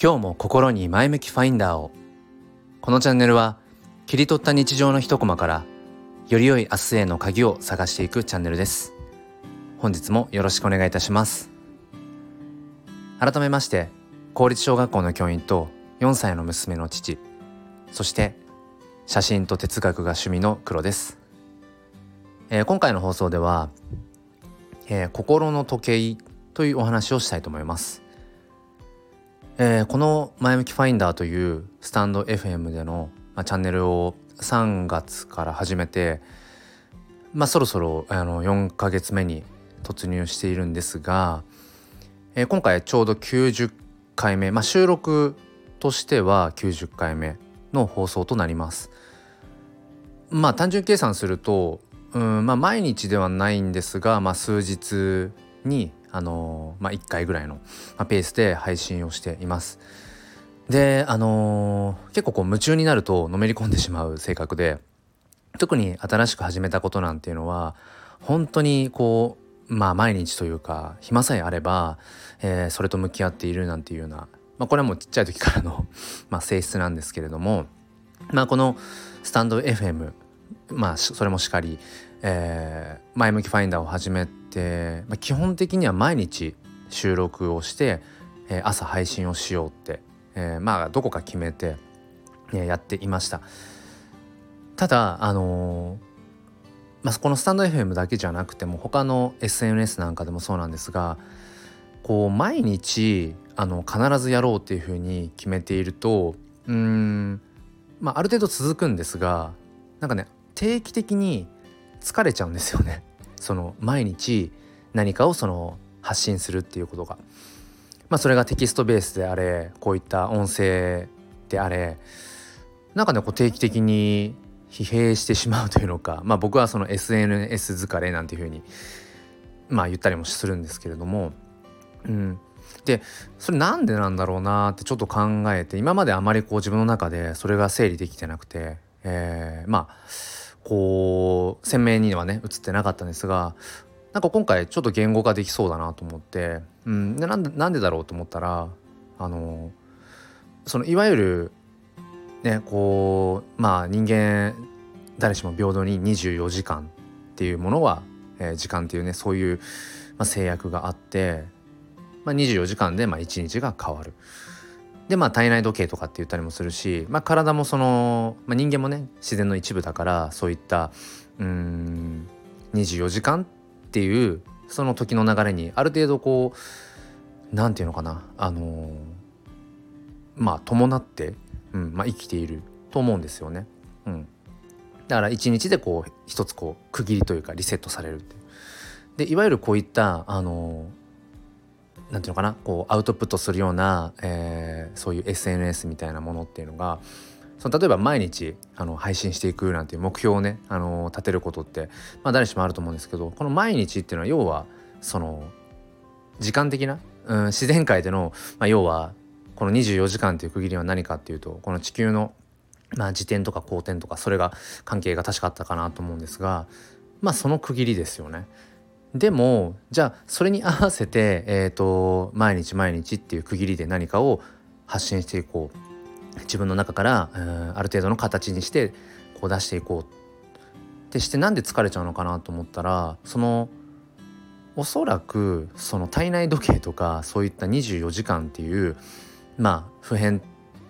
今日も心に前向きファインダーを。このチャンネルは切り取った日常の一コマからより良い明日への鍵を探していくチャンネルです。本日もよろしくお願いいたします。改めまして公立小学校の教員と4歳の娘の父そして写真と哲学が趣味の黒です、えー、今回の放送では、えー、心の時計というお話をしたいと思います。えー、この「前向きファインダー」というスタンド FM での、まあ、チャンネルを3月から始めて、まあ、そろそろあの4ヶ月目に突入しているんですが、えー、今回ちょうど90回目、まあ、収録としては90回目の放送となります。まあ単純計算するとうん、まあ、毎日ではないんですが、まあ、数日にあのまあ、1回ぐらいの、ペースで配信をしています。であのー、結構こう夢中になるとのめり込んでしまう性格で特に新しく始めたことなんていうのは本当にこうまあ毎日というか暇さえあれば、えー、それと向き合っているなんていうような、まあ、これはもうちっちゃい時からの まあ、性質なんですけれども、まあ、このスタンド FM まあそれもしかり、えー、前向きファインダーを始めて、まあ、基本的には毎日収録をして、えー、朝配信をしようって、えー、まあどこか決めて、えー、やっていました。ただあのー、まあ、このスタンド FM だけじゃなくても他の SNS なんかでもそうなんですがこう毎日あの必ずやろうっていうふうに決めているとうんまあある程度続くんですがなんかね定期的に疲れちゃうんですよね。その毎日何かをその発信するっていうことが。まあそれがテキストベースであれこういった音声であれなんかねこう定期的に疲弊してしまうというのか。まあ僕はその SNS 疲れなんていうふうにまあ言ったりもするんですけれども。うん。でそれなんでなんだろうなってちょっと考えて今まであまりこう自分の中でそれが整理できてなくて、えー、まあこう鮮明にはね映ってなかったんですがなんか今回ちょっと言語化できそうだなと思って、うん、でなんでだろうと思ったらあのそのいわゆるねこうまあ人間誰しも平等に24時間っていうものは、えー、時間っていうねそういう、まあ、制約があって、まあ、24時間でまあ1日が変わる。でまあ体内時計とかって言ったりもするし、まあ、体もその、まあ、人間もね自然の一部だからそういったうん24時間っていうその時の流れにある程度こう何て言うのかなあの、まあ伴って、うんまあ、生きていると思うんですよね。うん、だから一日でこう一つこう区切りというかリセットされるっていう。でいわゆるこういったあのなんていうのかな？こうアウトプットするような、えー、そういう SNS みたいなものっていうのがその例えば毎日あの配信していくなんていう目標をねあの立てることって、まあ、誰しもあると思うんですけどこの毎日っていうのは要はその時間的な、うん、自然界での、まあ、要はこの24時間っていう区切りは何かっていうとこの地球の、まあ、自転とか公転とかそれが関係が確かあったかなと思うんですがまあその区切りですよね。でもじゃあそれに合わせて、えーと、毎日毎日っていう区切りで何かを発信していこう。自分の中から、ある程度の形にしてこう出していこう。ってしてなんで疲れちゃうのかなと思ったらそのおそらくその体内時計とかそういった24時間っていうまあ普遍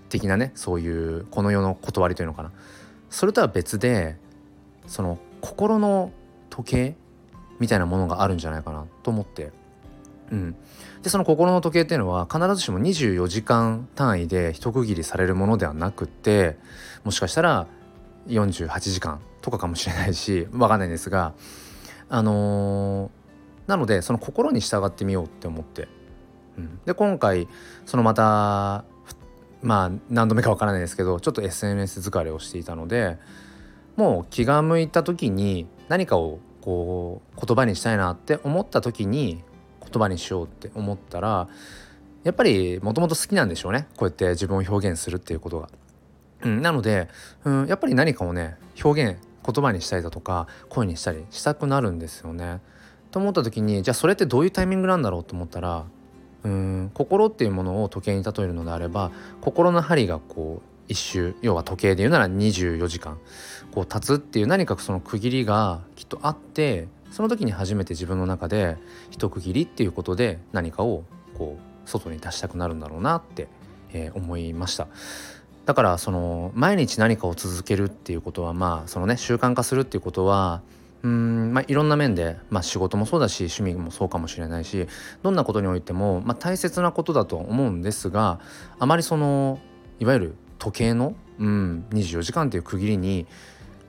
的なねそういうこの世の断りというのかな。それとは別でその心の時計みたいなものがあるんじゃないかなと思って。うん、でその心の時計っていうのは必ずしも24時間単位で一区切りされるものではなくってもしかしたら48時間とかかもしれないし分かんないんですがあのー、なのでその心に従ってみようって思って、うん、で今回そのまたまあ何度目か分からないですけどちょっと SNS 疲れをしていたのでもう気が向いた時に何かをこう言葉にしたいなって思った時に言葉にしようって思ったらやっぱりもともと好きなんでしょうねこうやって自分を表現するっていうことが。うん、なので、うん、やっぱり何かをね表現言葉にしたりだとか声にしたりしたくなるんですよね。と思った時にじゃあそれってどういうタイミングなんだろうと思ったらうん心っていうものを時計に例えるのであれば心の針がこうう一周要は時計で言うなら24時間こう経つっていう何かその区切りがきっとあってその時に初めて自分の中で一区切りっていうことで何かをこう外に出したくなるんだろうなって、えー、思いました。だからその毎日何かを続けるっていうことはまあそのね習慣化するっていうことはうんまあ、いろんな面で、まあ、仕事もそうだし趣味もそうかもしれないしどんなことにおいても、まあ、大切なことだと思うんですがあまりそのいわゆる時計の、うん、24時間という区切りに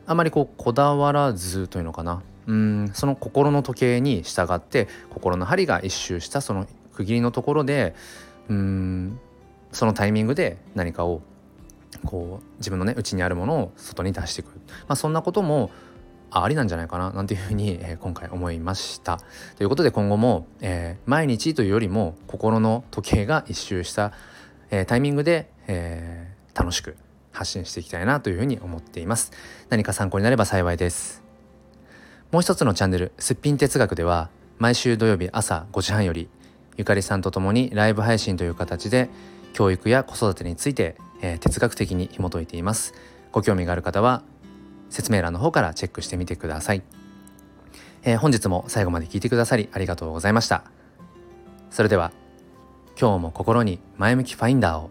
あまりこうこだわらずというのかな。うん。その心の時計に従って心の針が一周したその区切りのところでうん。そのタイミングで何かをこう自分のね内にあるものを外に出していく、まあ、そんなこともありなんじゃないかななんていうふうに、えー、今回思いました。ということで今後も、えー、毎日というよりも心の時計が一周した、えー、タイミングで、え楽しく発信していきたいなというふうに思っています。何か参考になれば幸いです。もう一つのチャンネル「すっぴん哲学」では毎週土曜日朝5時半よりゆかりさんと共にライブ配信という形で教育や子育てについて、えー、哲学的に紐解いています。ご興味がある方は説明欄の方からチェックしてみてください。えー、本日も最後まで聞いてくださりありがとうございました。それでは今日も心に前向きファインダーを